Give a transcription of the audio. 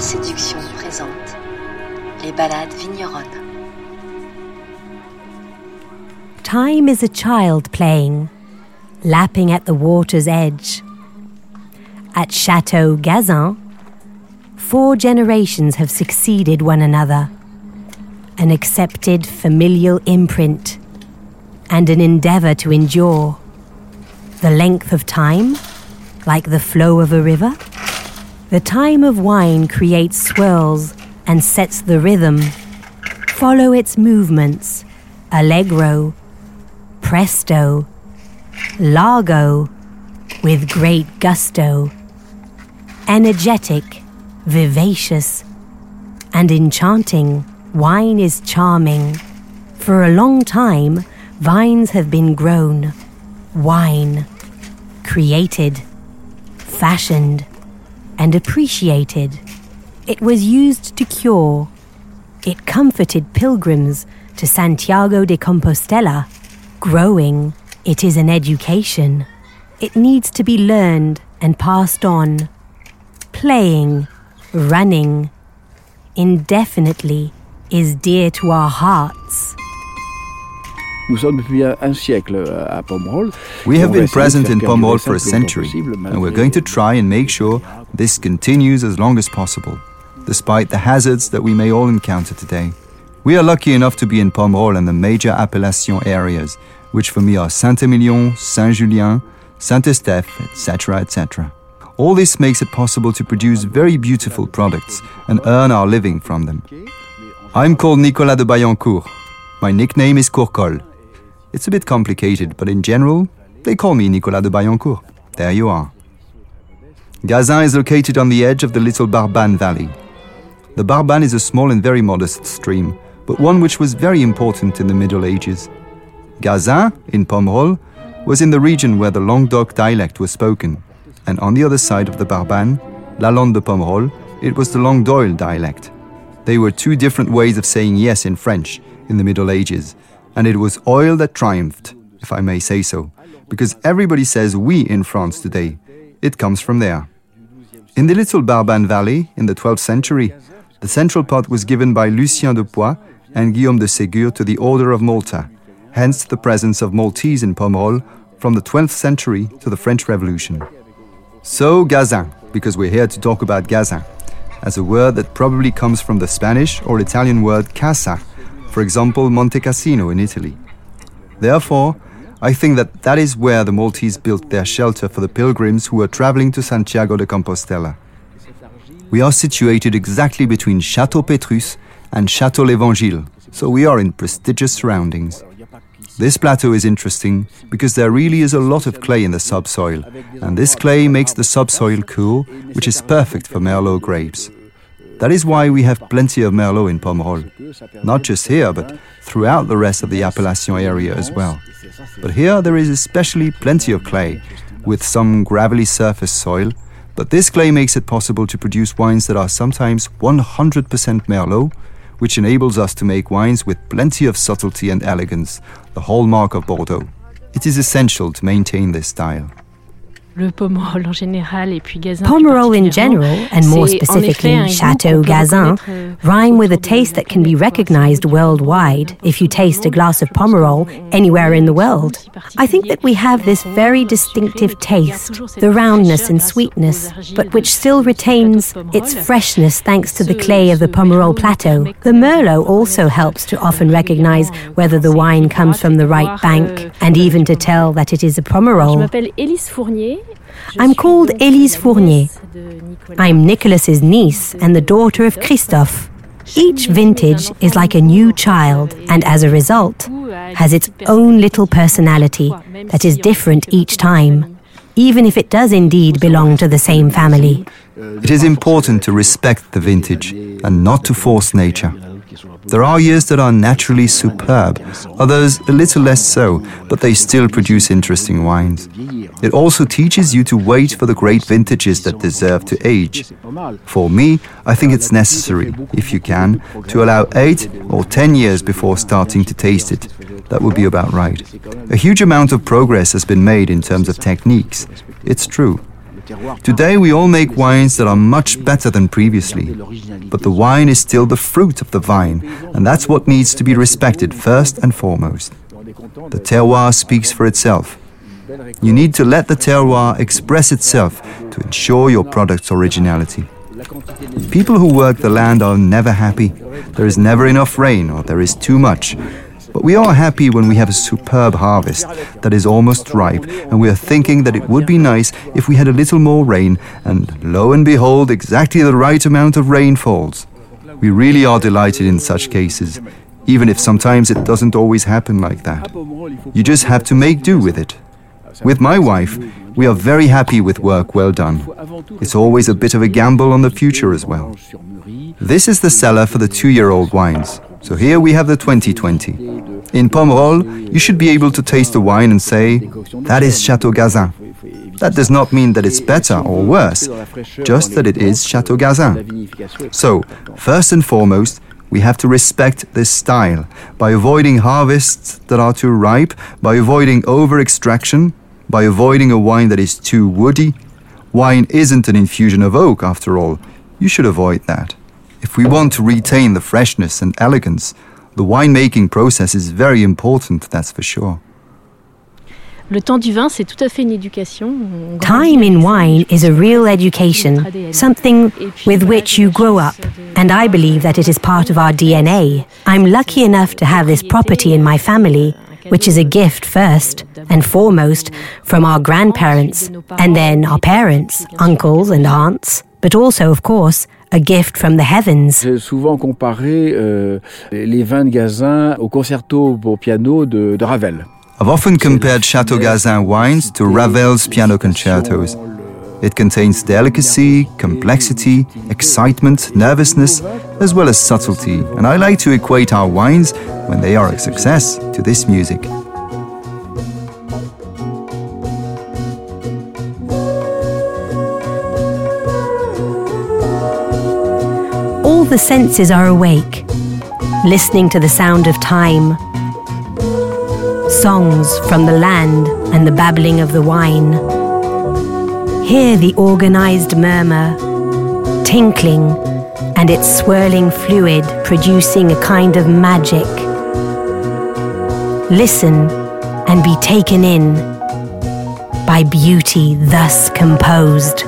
séduction présente les balades vigneronnes. Time is a child playing, lapping at the water's edge. At Chateau Gazin, four generations have succeeded one another. An accepted familial imprint and an endeavour to endure. The length of time, like the flow of a river. The time of wine creates swirls and sets the rhythm. Follow its movements, allegro, presto, largo, with great gusto. Energetic, vivacious, and enchanting, wine is charming. For a long time, vines have been grown. Wine, created, fashioned, and appreciated. It was used to cure. It comforted pilgrims to Santiago de Compostela. Growing, it is an education. It needs to be learned and passed on. Playing, running, indefinitely is dear to our hearts. We have been present in Pomerol for a century, and we're going to try and make sure this continues as long as possible, despite the hazards that we may all encounter today. We are lucky enough to be in Pomerol and the major appellation areas, which for me are Saint-Emilion, Saint-Julien, Saint-Estèphe, etc., etc. All this makes it possible to produce very beautiful products and earn our living from them. I'm called Nicolas de Bailliencourt. My nickname is Courcol. It's a bit complicated, but in general, they call me Nicolas de Bailliencourt. There you are. Gazin is located on the edge of the little Barbanne Valley. The Barbanne is a small and very modest stream, but one which was very important in the Middle Ages. Gazin, in Pomerol, was in the region where the Languedoc dialect was spoken, and on the other side of the Barbanne, Lalande de Pomerol, it was the Languedoil dialect. They were two different ways of saying yes in French in the Middle Ages, and it was oil that triumphed, if I may say so, because everybody says we in France today. It comes from there. In the little Barbanne Valley, in the 12th century, the central pot was given by Lucien de Poix and Guillaume de Ségur to the Order of Malta, hence the presence of Maltese in Pomerol from the 12th century to the French Revolution. So, Gazin, because we're here to talk about Gazin, as a word that probably comes from the Spanish or Italian word casa, for example, Monte Cassino in Italy. Therefore, I think that that is where the Maltese built their shelter for the pilgrims who were traveling to Santiago de Compostela. We are situated exactly between Chateau Petrus and Chateau l'Evangile, so we are in prestigious surroundings. This plateau is interesting because there really is a lot of clay in the subsoil, and this clay makes the subsoil cool, which is perfect for Merlot grapes. That is why we have plenty of Merlot in Pomerol. Not just here, but throughout the rest of the appellation area as well. But here there is especially plenty of clay, with some gravelly surface soil. But this clay makes it possible to produce wines that are sometimes 100% Merlot, which enables us to make wines with plenty of subtlety and elegance, the hallmark of Bordeaux. It is essential to maintain this style. Pomerol in general, and more specifically Chateau Gazin, euh, rhyme with a taste that can be recognized worldwide if you taste a glass of Pomerol anywhere in the world. I think that we have this very distinctive taste, the roundness and sweetness, but which still retains its freshness thanks to the clay of the Pomerol plateau. The Merlot also helps to often recognize whether the wine comes from the right bank and even to tell that it is a Pomerol. I'm called Élise Fournier. I'm Nicholas's niece and the daughter of Christophe. Each vintage is like a new child, and as a result, has its own little personality that is different each time, even if it does indeed belong to the same family. It is important to respect the vintage and not to force nature. There are years that are naturally superb, others a little less so, but they still produce interesting wines. It also teaches you to wait for the great vintages that deserve to age. For me, I think it's necessary, if you can, to allow 8 or 10 years before starting to taste it. That would be about right. A huge amount of progress has been made in terms of techniques. It's true. Today we all make wines that are much better than previously. But the wine is still the fruit of the vine, and that's what needs to be respected first and foremost. The terroir speaks for itself. You need to let the terroir express itself to ensure your product's originality. People who work the land are never happy. There is never enough rain or there is too much. But we are happy when we have a superb harvest that is almost ripe, and we are thinking that it would be nice if we had a little more rain, and lo and behold, exactly the right amount of rain falls. We really are delighted in such cases, even if sometimes it doesn't always happen like that. You just have to make do with it. With my wife, we are very happy with work well done. It's always a bit of a gamble on the future as well. This is the cellar for the two year old wines. So here we have the 2020. In Pomerol, you should be able to taste the wine and say, that is Chateau Gazin. That does not mean that it's better or worse, just that it is Chateau Gazin. So, first and foremost, we have to respect this style by avoiding harvests that are too ripe, by avoiding over extraction, by avoiding a wine that is too woody. Wine isn't an infusion of oak, after all. You should avoid that. If we want to retain the freshness and elegance, the winemaking process is very important, that's for sure. Le temps du vin, c'est tout à fait une éducation. Time in wine is a real education, something with which you grow up, and I believe that it is part of our DNA. I'm lucky enough to have this property in my family, which is a gift first and foremost from our grandparents, and then our parents, uncles, and aunts, but also, of course, a gift from the heavens. J'ai souvent comparé euh, les vins de Gazin au concerto pour piano de, de Ravel. I've often compared Chateau Gazin wines to Ravel's piano concertos. It contains delicacy, complexity, excitement, nervousness, as well as subtlety, and I like to equate our wines, when they are a success, to this music. The senses are awake, listening to the sound of time, songs from the land and the babbling of the wine. Hear the organized murmur, tinkling, and its swirling fluid producing a kind of magic. Listen and be taken in by beauty thus composed.